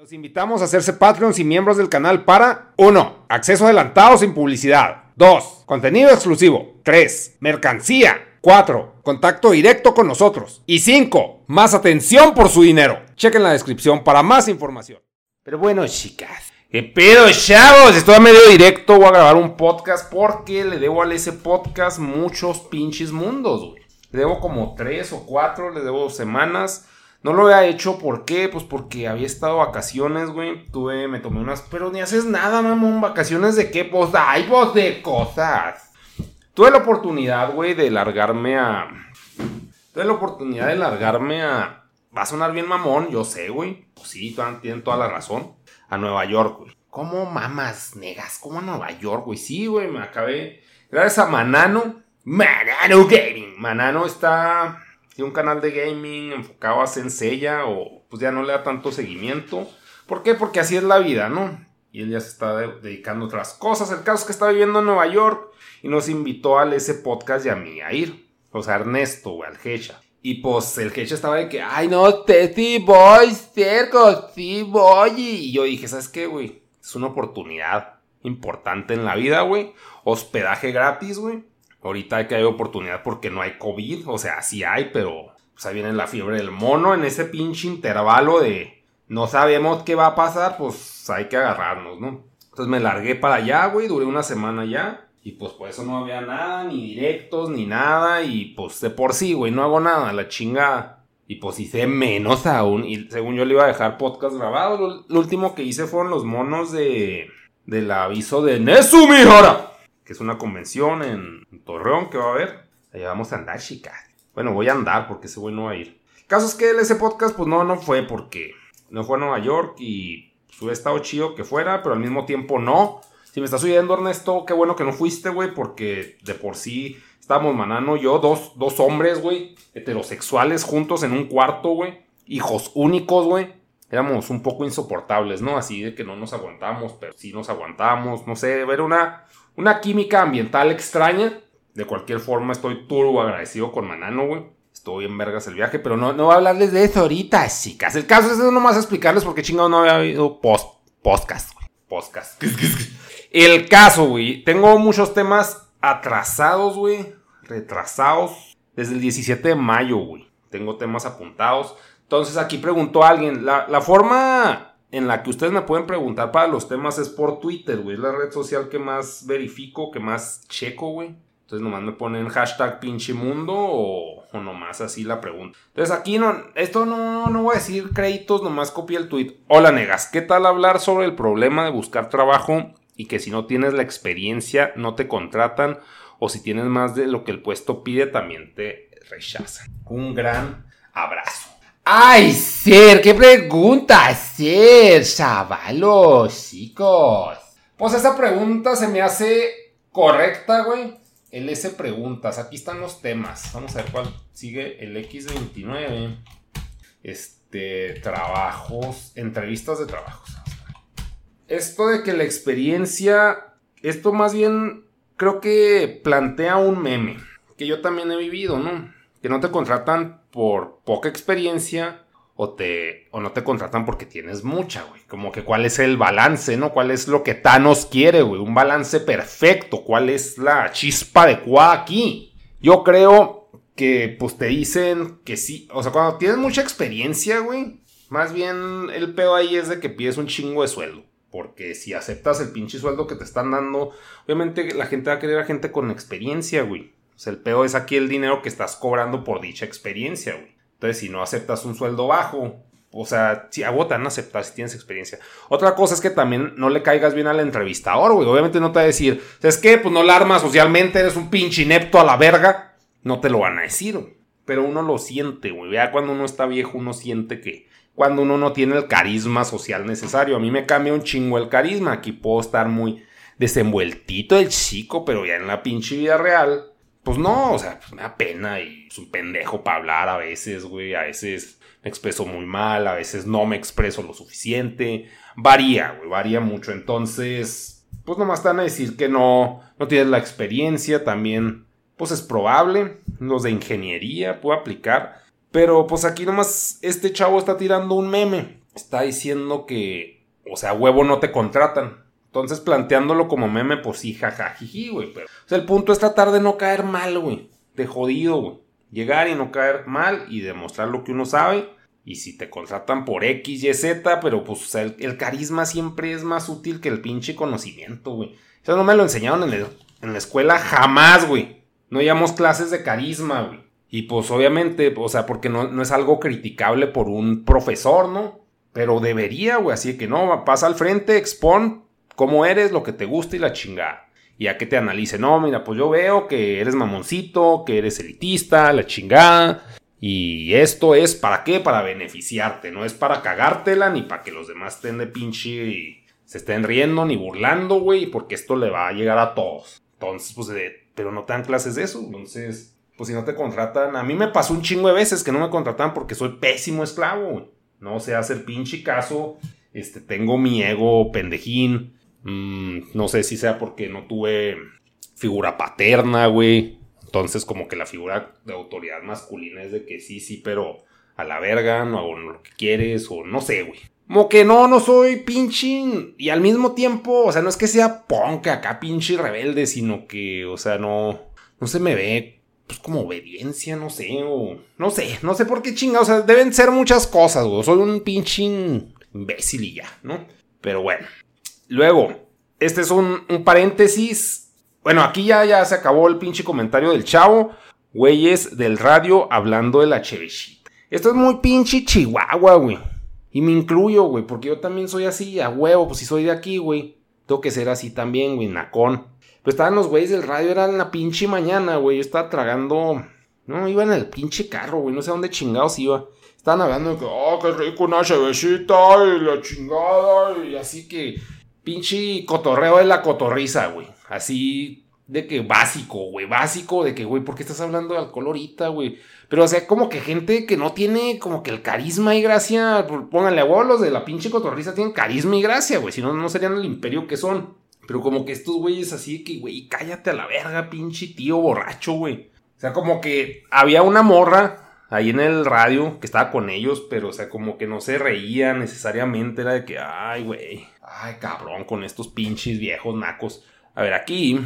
Los invitamos a hacerse Patreons y miembros del canal para 1. Acceso adelantado sin publicidad. 2. Contenido exclusivo. 3. Mercancía. 4. Contacto directo con nosotros. Y 5. Más atención por su dinero. Chequen la descripción para más información. Pero bueno, chicas. ¿Qué pedo, chavos? Estoy a medio directo. Voy a grabar un podcast porque le debo al ese podcast muchos pinches mundos, güey. Le debo como 3 o 4, le debo semanas. No lo había hecho, ¿por qué? Pues porque había estado vacaciones, güey. Tuve, me tomé unas. Pero ni haces nada, mamón. ¿Vacaciones de qué? Pues hay vos de cosas. Tuve la oportunidad, güey, de largarme a. Tuve la oportunidad de largarme a. Va a sonar bien mamón, yo sé, güey. Pues sí, tienen toda la razón. A Nueva York, güey. ¿Cómo mamas, negas? ¿Cómo a Nueva York, güey? Sí, güey, me acabé. Gracias a Manano. Manano Gaming. Manano está tiene un canal de gaming enfocado a Senseiya o pues ya no le da tanto seguimiento. ¿Por qué? Porque así es la vida, ¿no? Y él ya se está dedicando a otras cosas. El caso es que está viviendo en Nueva York y nos invitó al ese podcast y a mí a ir. O sea, Ernesto, güey, al Hecha. Y pues el Hecha estaba de que, ay, no, te sí voy, cerco, sí voy. Y yo dije, ¿sabes qué, güey? Es una oportunidad importante en la vida, güey. Hospedaje gratis, güey. Ahorita hay que hay oportunidad porque no hay COVID, o sea, sí hay, pero pues ahí viene la fiebre del mono en ese pinche intervalo de no sabemos qué va a pasar, pues hay que agarrarnos, ¿no? Entonces me largué para allá, güey, duré una semana ya. Y pues por eso no había nada, ni directos, ni nada. Y pues de por sí, güey, no hago nada, la chingada. Y pues hice menos aún. Y según yo le iba a dejar podcast grabado. Lo, último que hice fueron los monos de. Del aviso de Nesu Mihara que es una convención en, Torreón que va a haber. Allá vamos a andar, chicas. Bueno, voy a andar porque ese güey no va a ir. Caso es que ese podcast, pues no, no fue porque no fue a Nueva York y pues, hubiera estado chido que fuera, pero al mismo tiempo no. Si me estás oyendo, Ernesto, qué bueno que no fuiste, güey, porque de por sí estábamos Manano yo, dos, dos hombres, güey, heterosexuales juntos en un cuarto, güey, hijos únicos, güey. Éramos un poco insoportables, ¿no? Así de que no nos aguantamos, pero sí nos aguantamos, no sé, ver una, una química ambiental extraña. De cualquier forma, estoy turbo agradecido con Manano, güey. Estoy en vergas el viaje, pero no, no voy a hablarles de eso ahorita, chicas. El caso es nomás explicarles porque chingado no había habido post, podcast, güey. Podcast. El caso, güey. Tengo muchos temas atrasados, güey. Retrasados. Desde el 17 de mayo, güey. Tengo temas apuntados. Entonces aquí preguntó alguien. La, la forma en la que ustedes me pueden preguntar para los temas es por Twitter, güey. Es la red social que más verifico, que más checo, güey. Entonces nomás me ponen hashtag pinche mundo o, nomás así la pregunta. Entonces aquí no, esto no, no voy a decir créditos, nomás copié el tweet. Hola negas, ¿qué tal hablar sobre el problema de buscar trabajo y que si no tienes la experiencia no te contratan o si tienes más de lo que el puesto pide también te rechazan? Un gran abrazo. Ay, Ser, qué pregunta, Ser, chavalos, chicos. Pues esa pregunta se me hace correcta, güey. El S preguntas, aquí están los temas. Vamos a ver cuál sigue el X29. Este, trabajos, entrevistas de trabajos. Esto de que la experiencia, esto más bien creo que plantea un meme que yo también he vivido, ¿no? Que no te contratan por poca experiencia o, te, o no te contratan porque tienes mucha, güey. Como que cuál es el balance, ¿no? ¿Cuál es lo que Thanos quiere, güey? Un balance perfecto. ¿Cuál es la chispa adecuada aquí? Yo creo que pues te dicen que sí. O sea, cuando tienes mucha experiencia, güey. Más bien el pedo ahí es de que pides un chingo de sueldo. Porque si aceptas el pinche sueldo que te están dando, obviamente la gente va a querer a gente con experiencia, güey. El pedo es aquí el dinero que estás cobrando por dicha experiencia, güey. Entonces, si no aceptas un sueldo bajo, o sea, si agotan aceptar si tienes experiencia. Otra cosa es que también no le caigas bien al entrevistador, güey. Obviamente no te va a decir, ¿sabes qué? Pues no la armas socialmente, eres un pinche inepto a la verga. No te lo van a decir, güey. Pero uno lo siente, güey. Ya cuando uno está viejo, uno siente que cuando uno no tiene el carisma social necesario. A mí me cambia un chingo el carisma. Aquí puedo estar muy desenvueltito el chico, pero ya en la pinche vida real pues no, o sea, pues me da pena y es un pendejo para hablar a veces, güey. A veces me expreso muy mal, a veces no me expreso lo suficiente. Varía, güey, varía mucho. Entonces, pues nomás están a decir que no, no tienes la experiencia. También, pues es probable. Los de ingeniería puedo aplicar. Pero pues aquí nomás este chavo está tirando un meme. Está diciendo que, o sea, huevo no te contratan. Entonces, planteándolo como meme, pues sí, jajajiji, güey. Pero, o sea, el punto es tratar de no caer mal, güey. De jodido, güey. Llegar y no caer mal y demostrar lo que uno sabe. Y si te contratan por X, Y, Z, pero pues, o sea, el, carisma siempre es más útil que el pinche conocimiento, güey. Eso no me lo enseñaron en, en la escuela jamás, güey. No llevamos clases de carisma, güey. Y pues obviamente, o sea, porque no, no es algo criticable por un profesor, ¿no? Pero debería, güey. Así que no, pasa al frente, expon, cómo eres, lo que te gusta y la chingada. Y a que te analice, no, mira, pues yo veo que eres mamoncito, que eres elitista, la chingada. Y esto es para qué? Para beneficiarte, no es para cagártela ni para que los demás estén de pinche y se estén riendo ni burlando, güey, porque esto le va a llegar a todos. Entonces, pues, pero no te dan clases de eso. Entonces, pues si no te contratan, a mí me pasó un chingo de veces que no me contratan porque soy pésimo esclavo. No se hace el pinche caso. Este, tengo mi ego pendejín. Mm, no sé si sea porque no tuve figura paterna, güey. Entonces, como que la figura de autoridad masculina es de que sí, sí, pero a la verga, no hago lo que quieres, o no sé, güey. Como que no, no soy pinche. Y al mismo tiempo, o sea, no es que sea punk acá, pinche rebelde, sino que, o sea, no. No se me ve, pues como obediencia, no sé, o. No sé, no sé por qué chinga, o sea, deben ser muchas cosas, güey. Soy un pinche imbécil y ya, ¿no? Pero bueno. Luego, este es un, paréntesis. Bueno, aquí ya, ya se acabó el pinche comentario del chavo. Güeyes del radio hablando de la chevechita. Esto es muy pinche chihuahua, güey. Y me incluyo, güey, porque yo también soy así, a huevo, pues si soy de aquí, güey. Tengo que ser así también, güey, nacón. Pero estaban los güeyes del radio, era la pinche mañana, güey. Yo estaba tragando. No, iba en el pinche carro, güey. No sé dónde chingados iba. Estaban hablando de que, oh, qué rico una chevechita y la chingada. Y así que pinche cotorreo de la cotorriza, güey. Así de que básico, güey, básico, de que, güey, ¿por qué estás hablando de alcohol ahorita, güey? Pero, o sea, como que gente que no tiene como que el carisma y gracia, pónganle a los de la pinche cotorriza tienen carisma y gracia, güey, si no, no serían el imperio que son. Pero como que estos güeyes así que, güey, cállate a la verga, pinche tío borracho, güey. O sea, como que había una morra ahí en el radio que estaba con ellos, pero, o sea, como que no se reía necesariamente, era de que, ay, güey, Ay, cabrón, con estos pinches viejos nacos. A ver, aquí.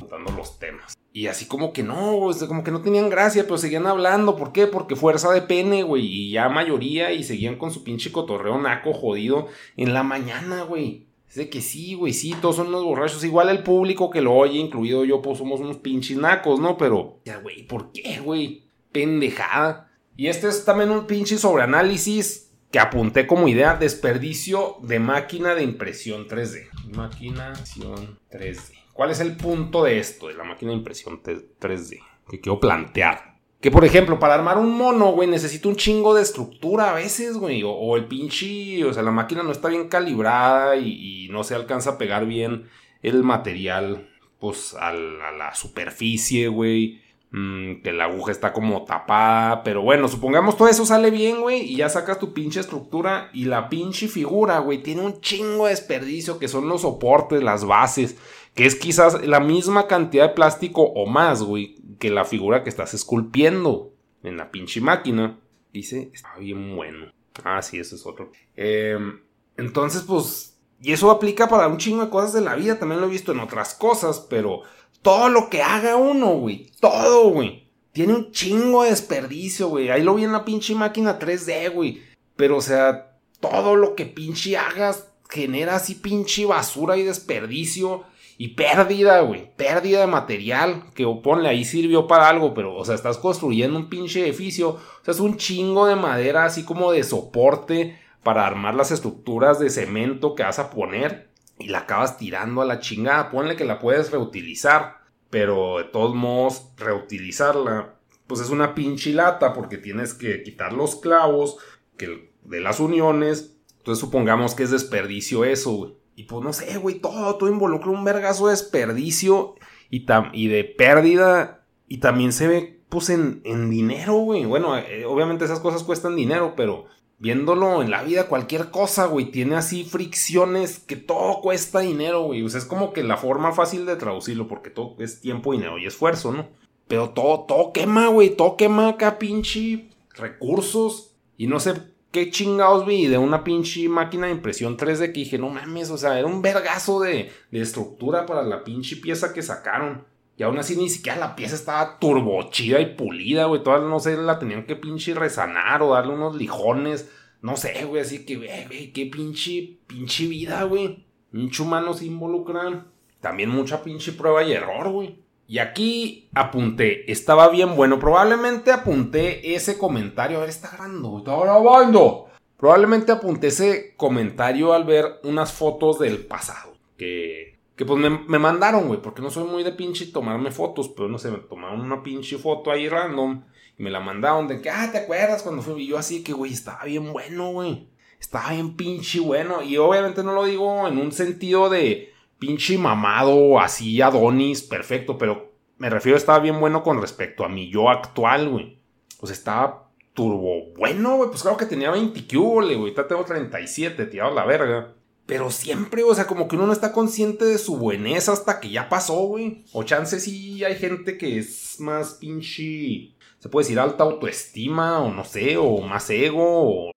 Contando los temas. Y así como que no, como que no tenían gracia, pero seguían hablando. ¿Por qué? Porque fuerza de pene, güey. Y ya mayoría y seguían con su pinche cotorreo naco jodido en la mañana, güey. Es de que sí, güey, sí, todos son unos borrachos. Igual el público que lo oye, incluido yo, pues somos unos pinches nacos, ¿no? Pero, ya, güey, ¿por qué, güey? Pendejada. Y este es también un pinche sobreanálisis que apunté como idea desperdicio de máquina de impresión 3D. Máquina de impresión 3D. ¿Cuál es el punto de esto, de la máquina de impresión 3D? Que quiero plantear. Que por ejemplo, para armar un mono, güey, necesito un chingo de estructura a veces, güey. O, el pinche, o sea, la máquina no está bien calibrada y, no se alcanza a pegar bien el material, pues, a la superficie, güey. Mm, que la aguja está como tapada. Pero bueno, supongamos todo eso sale bien, güey. Y ya sacas tu pinche estructura. Y la pinche figura, güey, tiene un chingo de desperdicio que son los soportes, las bases. Que es quizás la misma cantidad de plástico o más, güey, que la figura que estás esculpiendo en la pinche máquina. Dice, está bien bueno. Ah, sí, eso es otro. Em, entonces, pues, y eso aplica para un chingo de cosas de la vida. También lo he visto en otras cosas, pero todo lo que haga uno, güey. Todo, güey. Tiene un chingo de desperdicio, güey. Ahí lo vi en la pinche máquina 3D, güey. Pero, o sea, todo lo que pinche hagas genera así pinche basura y desperdicio. Y pérdida, güey. Pérdida de material. Que ponle ahí sirvió para algo. Pero, o sea, estás construyendo un pinche edificio. O sea, es un chingo de madera así como de soporte para armar las estructuras de cemento que vas a poner y la acabas tirando a la chingada. Ponle que la puedes reutilizar, pero de todos modos, reutilizarla, pues es una pinche lata porque tienes que quitar los clavos que de las uniones. Entonces supongamos que es desperdicio eso, güey. Y pues no sé, güey, todo, todo involucra un vergazo de desperdicio y, y de pérdida. Y también se ve, pues, en, en dinero, güey. Bueno, eh, obviamente esas cosas cuestan dinero, pero viéndolo en la vida, cualquier cosa, güey, tiene así fricciones que todo cuesta dinero, güey. O sea, es como que la forma fácil de traducirlo, porque todo es tiempo, dinero y esfuerzo, ¿no? Pero todo, todo quema, güey, todo quema acá, pinche recursos. Y no sé qué chingados vi de una pinche máquina de impresión 3D que dije, no mames, o sea, era un vergazo de, de estructura para la pinche pieza que sacaron. Y aún así ni siquiera la pieza estaba turbochida y pulida, güey. Todas, no sé, la tenían que pinche resanar o darle unos lijones. No sé, güey. Así que, güey, qué pinche, pinche vida, güey. Mucho humano se involucran. También mucha pinche prueba y error, güey. Y aquí apunté, estaba bien bueno. Probablemente apunté ese comentario. A ver, está grabando, está grabando. Probablemente apunté ese comentario al ver unas fotos del pasado. Que que pues me, mandaron, güey, porque no soy muy de pinche tomarme fotos, pero no sé, me tomaron una pinche foto ahí random y me la mandaron de que, ah, ¿te acuerdas cuando fui? Yo así que, güey, estaba bien bueno, güey. Estaba bien pinche bueno. Y obviamente no lo digo en un sentido de pinche mamado, así Adonis, perfecto, pero me refiero estaba bien bueno con respecto a mi yo actual, güey. Pues estaba turbo bueno, güey. Pues claro que tenía 20 güey. Ahorita tengo 37, tirado la verga. Pero siempre, o sea, como que uno no está consciente de su buenez hasta que ya pasó, güey. O chance sí hay gente que es más pinche. Se puede decir alta autoestima, o no sé, o más ego, o.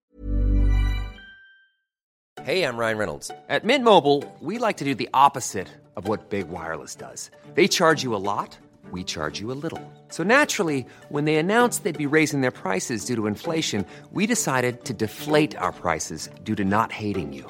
Hey, I'm Ryan Reynolds. At Mint Mobile, we like to do the opposite of what Big Wireless does. They charge you a lot, we charge you a little. So naturally, when they announced they'd be raising their prices due to inflation, we decided to deflate our prices due to not hating you.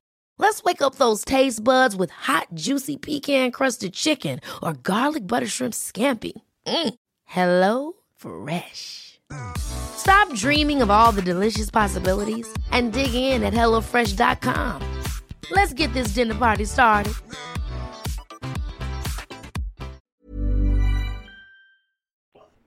Let's wake up those taste buds with hot, juicy pecan crusted chicken or garlic butter shrimp scampi. Mm. Hello Fresh. Stop dreaming of all the delicious possibilities and dig in at HelloFresh.com. Let's get this dinner party started.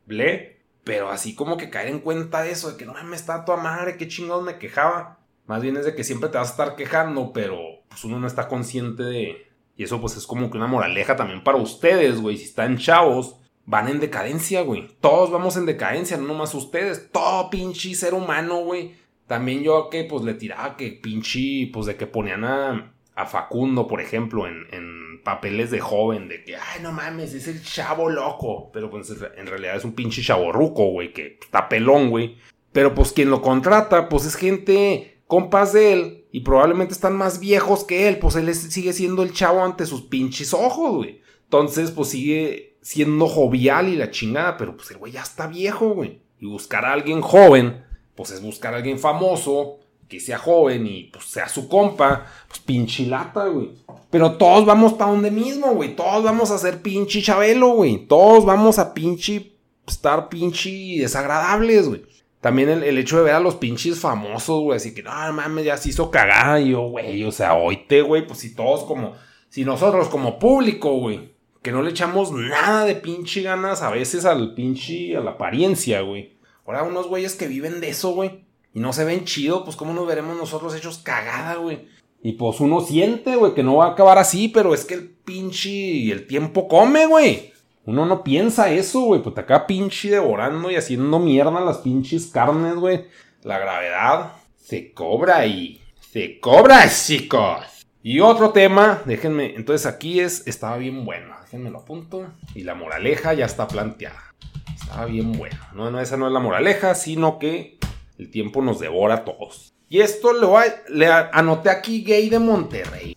Ble, pero así como que caer en cuenta de eso, de que no me está toda madre, qué chingados me quejaba. Más bien es de que siempre te vas a estar quejando, pero pues uno no está consciente de... Y eso pues es como que una moraleja también para ustedes, güey. Si están chavos, van en decadencia, güey. Todos vamos en decadencia, no nomás ustedes. Todo pinche ser humano, güey. También yo que pues le tiraba que pinche, pues de que ponían a, a Facundo, por ejemplo, en, en, papeles de joven, de que, ay, no mames, es el chavo loco. Pero pues en realidad es un pinche chavo ruco, güey, que está pelón, güey. Pero pues quien lo contrata, pues es gente compas de él y probablemente están más viejos que él, pues él sigue siendo el chavo ante sus pinches ojos, güey. Entonces, pues sigue siendo jovial y la chingada, pero pues el güey ya está viejo, güey. Y buscar a alguien joven, pues es buscar a alguien famoso, que sea joven y pues sea su compa, pues pinche lata, güey. Pero todos vamos para donde mismo, güey. Todos vamos a ser pinche chabelo, güey. Todos vamos a pinche estar pinche desagradables, güey. También el, hecho de ver a los pinches famosos, güey, así que, no, mames, ya se hizo cagada. Y yo, güey, o sea, oíte, güey, pues si todos como, si nosotros como público, güey, que no le echamos nada de pinche ganas a veces al pinche, a la apariencia, güey. Ahora unos güeyes que viven de eso, güey, y no se ven chido, pues cómo nos veremos nosotros hechos cagada, güey. Y pues uno siente, güey, que no va a acabar así, pero es que el pinche el tiempo come, güey. Uno no piensa eso, güey. Pues te acá pinche devorando y haciendo mierda las pinches carnes, güey. La gravedad se cobra y se cobra, chicos. Y otro tema, déjenme, entonces aquí es, estaba bien bueno, déjenme lo apunto. Y la moraleja ya está planteada. Estaba bien bueno. No, no, esa no es la moraleja, sino que el tiempo nos devora a todos. Y esto lo, le anoté aquí gay de Monterrey.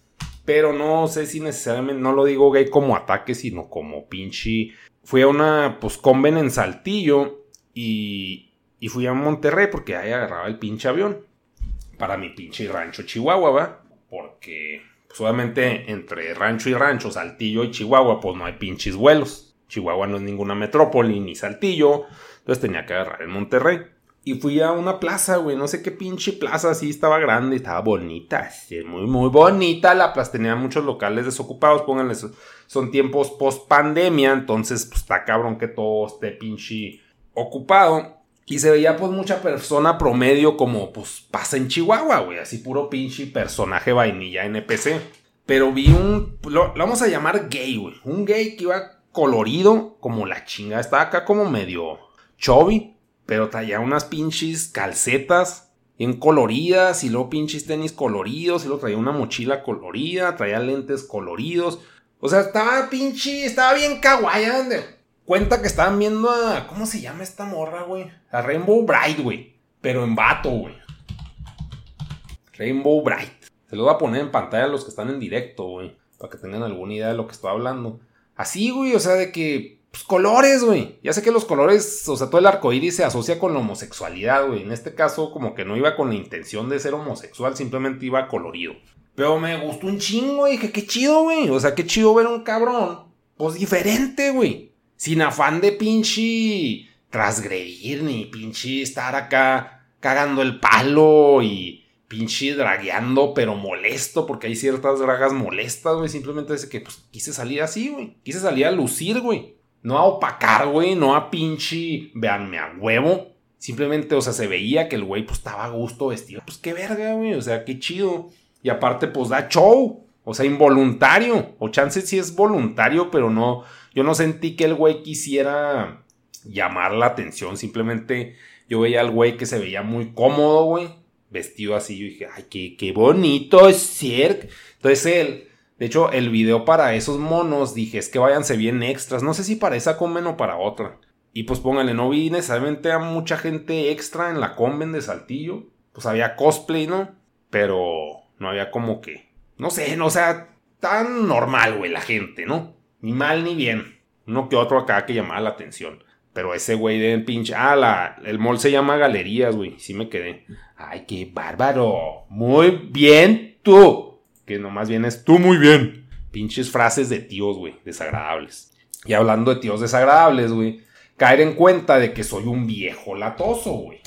Pero no sé si necesariamente, no lo digo gay como ataque, sino como pinche. Fui a una, pues, conven en Saltillo y, y fui a Monterrey porque ahí agarraba el pinche avión. Para mi pinche rancho Chihuahua, ¿va? Porque, pues, obviamente, entre rancho y rancho, Saltillo y Chihuahua, pues no hay pinches vuelos. Chihuahua no es ninguna metrópoli ni Saltillo. Entonces tenía que agarrar el Monterrey. Y fui a una plaza, güey, no sé qué pinche plaza, sí estaba grande, estaba bonita, muy, muy bonita la plaza, tenía muchos locales desocupados, pónganle, son tiempos post pandemia, entonces pues está cabrón que todo esté pinche ocupado. Y se veía pues mucha persona promedio como pues pasa en Chihuahua, güey, así puro pinche personaje vainilla NPC. Pero vi un, lo, lo vamos a llamar gay, güey, un gay que iba colorido como la chinga, estaba acá como medio chubby pero traía unas pinches calcetas bien coloridas y luego pinches tenis coloridos y luego traía una mochila colorida, traía lentes coloridos. O sea, estaba pinche, estaba bien kawaii. cuenta que estaban viendo a, ¿cómo se llama esta morra, güey? A Rainbow Bright, güey. Pero en vato, güey. Rainbow Bright. Se lo voy a poner en pantalla a los que están en directo, güey. Para que tengan alguna idea de lo que estoy hablando. Así, güey, o sea, de que pues, colores, güey. Ya sé que los colores, o sea, todo el arco iris se asocia con la homosexualidad, güey. En este caso, como que no iba con la intención de ser homosexual, simplemente iba colorido. Pero me gustó un chingo, güey. Dije, qué chido, güey. O sea, qué chido ver un cabrón. Pues diferente, güey. Sin afán de pinche transgredir, ni pinche estar acá cagando el palo y pinche dragueando, pero molesto, porque hay ciertas dragas molestas, güey. Simplemente es que, pues, quise salir así, güey. Quise salir a lucir, güey. No a opacar, güey, no a pinche, veanme a huevo. Simplemente, o sea, se veía que el güey pues estaba a gusto vestido. Pues qué verga, güey, o sea, qué chido. Y aparte, pues da show. O sea, involuntario. O chance sí es voluntario, pero no. Yo no sentí que el güey quisiera llamar la atención. Simplemente yo veía al güey que se veía muy cómodo, güey. Vestido así. Yo dije, ay, qué, qué bonito es ser. Entonces él de hecho, el video para esos monos dije, es que váyanse bien extras. No sé si para esa conven o para otra. Y pues pónganle, no vi necesariamente a mucha gente extra en la conven de Saltillo. Pues había cosplay, ¿no? Pero no había como que... No sé, no, sea, tan normal, güey, la gente, ¿no? Ni mal ni bien. Uno que otro acá que llamaba la atención. Pero ese güey de pinche... Ah, la, el mall se llama Galerías, güey. Sí me quedé. Ay, qué bárbaro. Muy bien tú que nomás vienes tú muy bien. Pinches frases de tíos, güey, desagradables. Y hablando de tíos desagradables, güey, caer en cuenta de que soy un viejo latoso, güey.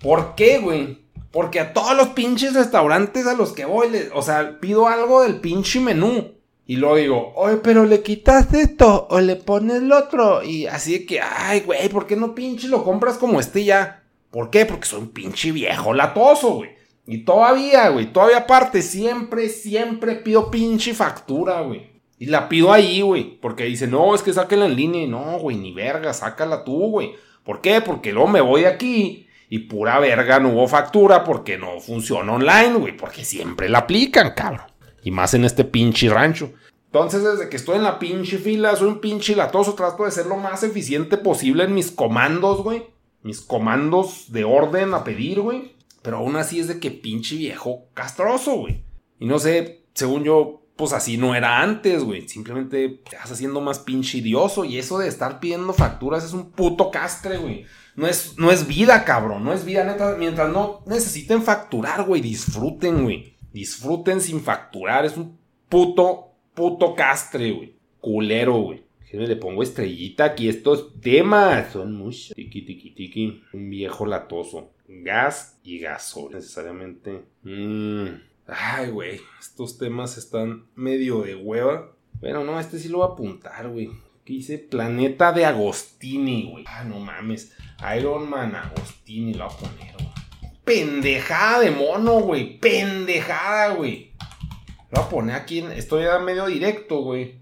¿Por qué, güey? Porque a todos los pinches restaurantes a los que voy, o sea, pido algo del pinche menú. Y luego digo, oye, pero le quitas esto o le pones el otro. Y así de que, ay, güey, ¿por qué no pinche lo compras como este ya? ¿Por qué? Porque soy un pinche viejo latoso, güey. Y todavía, güey, todavía aparte, siempre, siempre pido pinche factura, güey. Y la pido ahí, güey. Porque dice, no, es que sáquela en línea. Y no, güey, ni verga, sácala tú, güey. ¿Por qué? Porque luego me voy aquí y pura verga no hubo factura porque no funciona online, güey. Porque siempre la aplican, cabrón. Y más en este pinche rancho. Entonces, desde que estoy en la pinche fila, soy un pinche latoso. Trato de ser lo más eficiente posible en mis comandos, güey. Mis comandos de orden a pedir, güey. Pero aún así es de que pinche viejo castroso, güey. Y no sé, según yo, pues así no era antes, güey. Simplemente te vas haciendo más pinche idioso. Y eso de estar pidiendo facturas es un puto castre, güey. No es, no es vida, cabrón. No es vida, neta. Mientras no necesiten facturar, güey. Disfruten, güey. Disfruten sin facturar. Es un puto, puto castre, güey. Culero, güey. Me le pongo estrellita aquí. Estos temas son muchos. Tiki, tiki, tiki. Un viejo latoso. Gas y gaso. Necesariamente. Mm. Ay, güey. Estos temas están medio de hueva. Bueno, no, este sí lo voy a apuntar, güey. ¿Qué dice? Planeta de Agostini, güey. Ah, no mames. Iron Man Agostini lo voy a poner, güey. Pendejada de mono, güey. Pendejada, güey. Lo voy a poner aquí. En... Estoy ya medio directo, güey.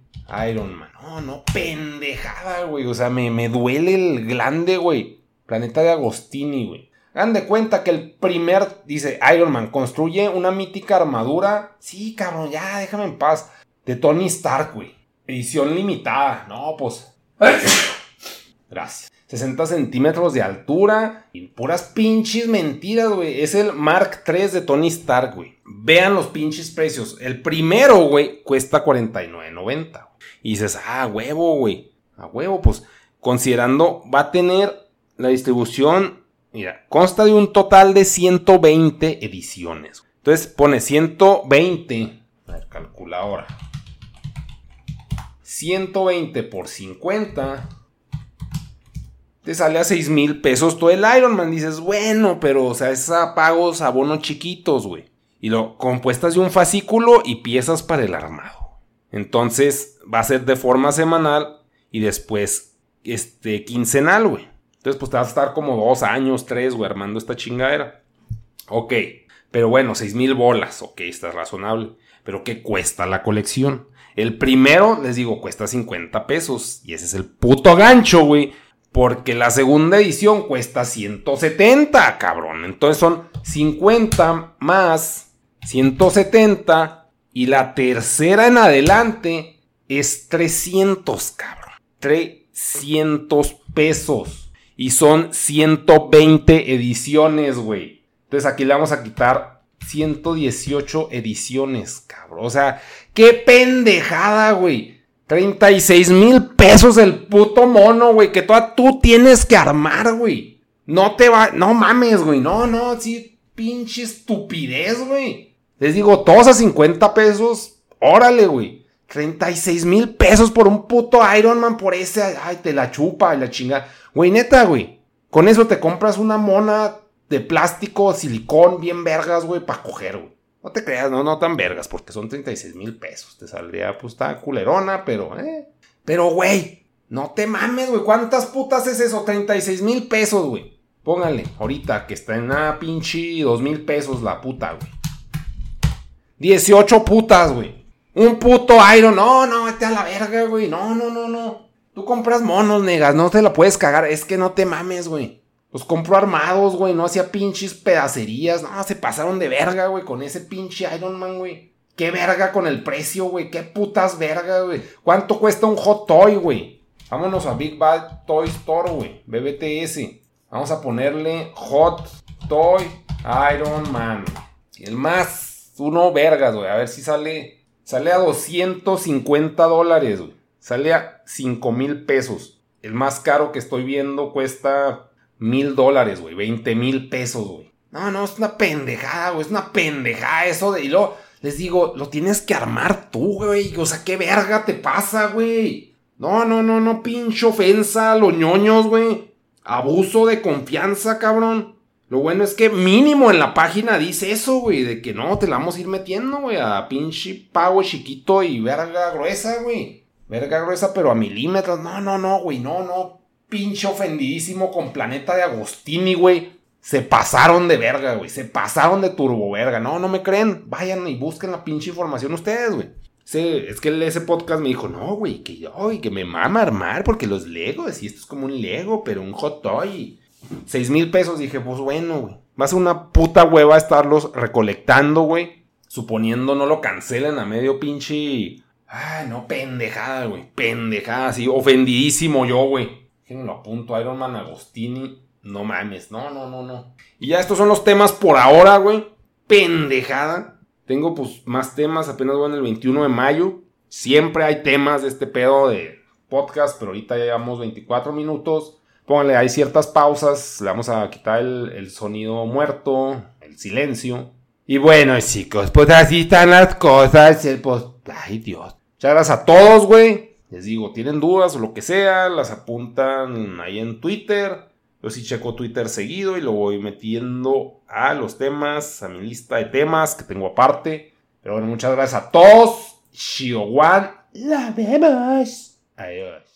Iron Man. No, no, pendejada, güey. O sea, me, me duele el glande, güey. Planeta de Agostini, güey. Hagan de cuenta que el primer, dice Iron Man, construye una mítica armadura. Sí, cabrón, ya, déjame en paz. De Tony Stark, güey. Edición limitada. No, pues. Gracias. 60 centímetros de altura. Y puras pinches mentiras, güey. Es el Mark III de Tony Stark, güey. Vean los pinches precios. El primero, güey, cuesta 49.90. Y dices, ah, huevo, güey. A huevo, pues. Considerando, va a tener la distribución. Mira, consta de un total de 120 ediciones. Entonces pone 120. A ver, calculadora. 120 por 50 te sale a 6 mil pesos todo el Iron Man. Dices, bueno, pero, o sea, es a pagos, abonos chiquitos, güey. Y lo compuestas de un fascículo y piezas para el armado. Entonces, va a ser de forma semanal y después, este, quincenal, güey. Entonces, pues te vas a estar como dos años, tres, güey, armando esta chingadera. Ok, pero bueno, 6 mil bolas, ok, está razonable. Pero ¿qué cuesta la colección? El primero, les digo, cuesta 50 pesos. Y ese es el puto gancho, güey porque la segunda edición cuesta 170, cabrón. Entonces son 50 más 170. Y la tercera en adelante es 300, cabrón. 300 pesos. Y son 120 ediciones, güey. Entonces aquí le vamos a quitar 118 ediciones, cabrón. O sea, qué pendejada, güey. 36 mil pesos el puto mono, güey, que tú tienes que armar, güey. No te va, no mames, güey, no, no, sí, pinche estupidez, güey. Les digo, todos a 50 pesos, órale, güey. 36 mil pesos por un puto Iron Man, por ese, ay, te la chupa y la chinga. Güey, neta, güey. Con eso te compras una mona de plástico, silicón, bien vergas, güey, para coger, güey. No te creas, no, no tan vergas, porque son 36 mil pesos. Te saldría, pues, está culerona, pero, eh. Pero, güey, no te mames, güey. ¿Cuántas putas es eso? 36 mil pesos, güey. Póngale, ahorita que está en una pinche 2 mil pesos la puta, güey. 18 putas, güey. Un puto Iron. No, no, vete a la verga, güey. No, no, no, no. Tú compras monos, negas. No te la puedes cagar. Es que no te mames, güey. Los compró armados, güey. No hacía pinches pedacerías. No, se pasaron de verga, güey. Con ese pinche Iron Man, güey. Qué verga con el precio, güey. Qué putas verga, güey. ¿Cuánto cuesta un Hot Toy, güey? Vámonos a Big Bad Toy Store, güey. BBTS. Vamos a ponerle Hot Toy Iron Man. El más uno vergas, güey. A ver si sale. Sale a 250 dólares, güey. Sale a 5 mil pesos. El más caro que estoy viendo cuesta mil dólares, güey, 20 mil pesos, güey. No, no, es una pendejada, güey, es una pendejada eso de... Y luego les digo, lo tienes que armar tú, güey. O sea, ¿qué verga te pasa, güey? No, no, no, no, pinche ofensa los ñoños, güey. Abuso de confianza, cabrón. Lo bueno es que mínimo en la página dice eso, güey, de que no, te la vamos a ir metiendo, güey, a pinche pago chiquito y verga gruesa, güey. Verga gruesa, pero a milímetros. No, no, no, güey, no, no pinche ofendidísimo con Planeta de Agostini, güey. Se pasaron de verga, güey. Se pasaron de turbo verga. No, no me creen. Vayan y busquen la pinche información ustedes, güey. Es que ese podcast me dijo, no, güey, que yo, que me mama armar porque los Legos, y esto es como un Lego, pero un hot toy. Seis mil pesos, dije, pues bueno, güey. Va a una puta hueva estarlos recolectando, güey. Suponiendo no lo cancelen a medio pinche. Ay, no, pendejada, güey. Pendejada, así, ofendidísimo yo, güey no lo apunto, Iron Man Agostini. No mames, no, no, no, no. Y ya estos son los temas por ahora, güey. Pendejada. Tengo pues más temas, apenas voy el 21 de mayo. Siempre hay temas de este pedo de podcast, pero ahorita ya llevamos 24 minutos. Pónganle, hay ciertas pausas, le vamos a quitar el, sonido muerto, el silencio. Y bueno, chicos, pues así están las cosas. Pues, ay Dios. Muchas gracias a todos, güey. Les digo, tienen dudas o lo que sea, las apuntan ahí en Twitter. Yo sí checo Twitter seguido y lo voy metiendo a los temas, a mi lista de temas que tengo aparte. Pero bueno, muchas gracias a todos. Shiowan, la vemos. Adiós.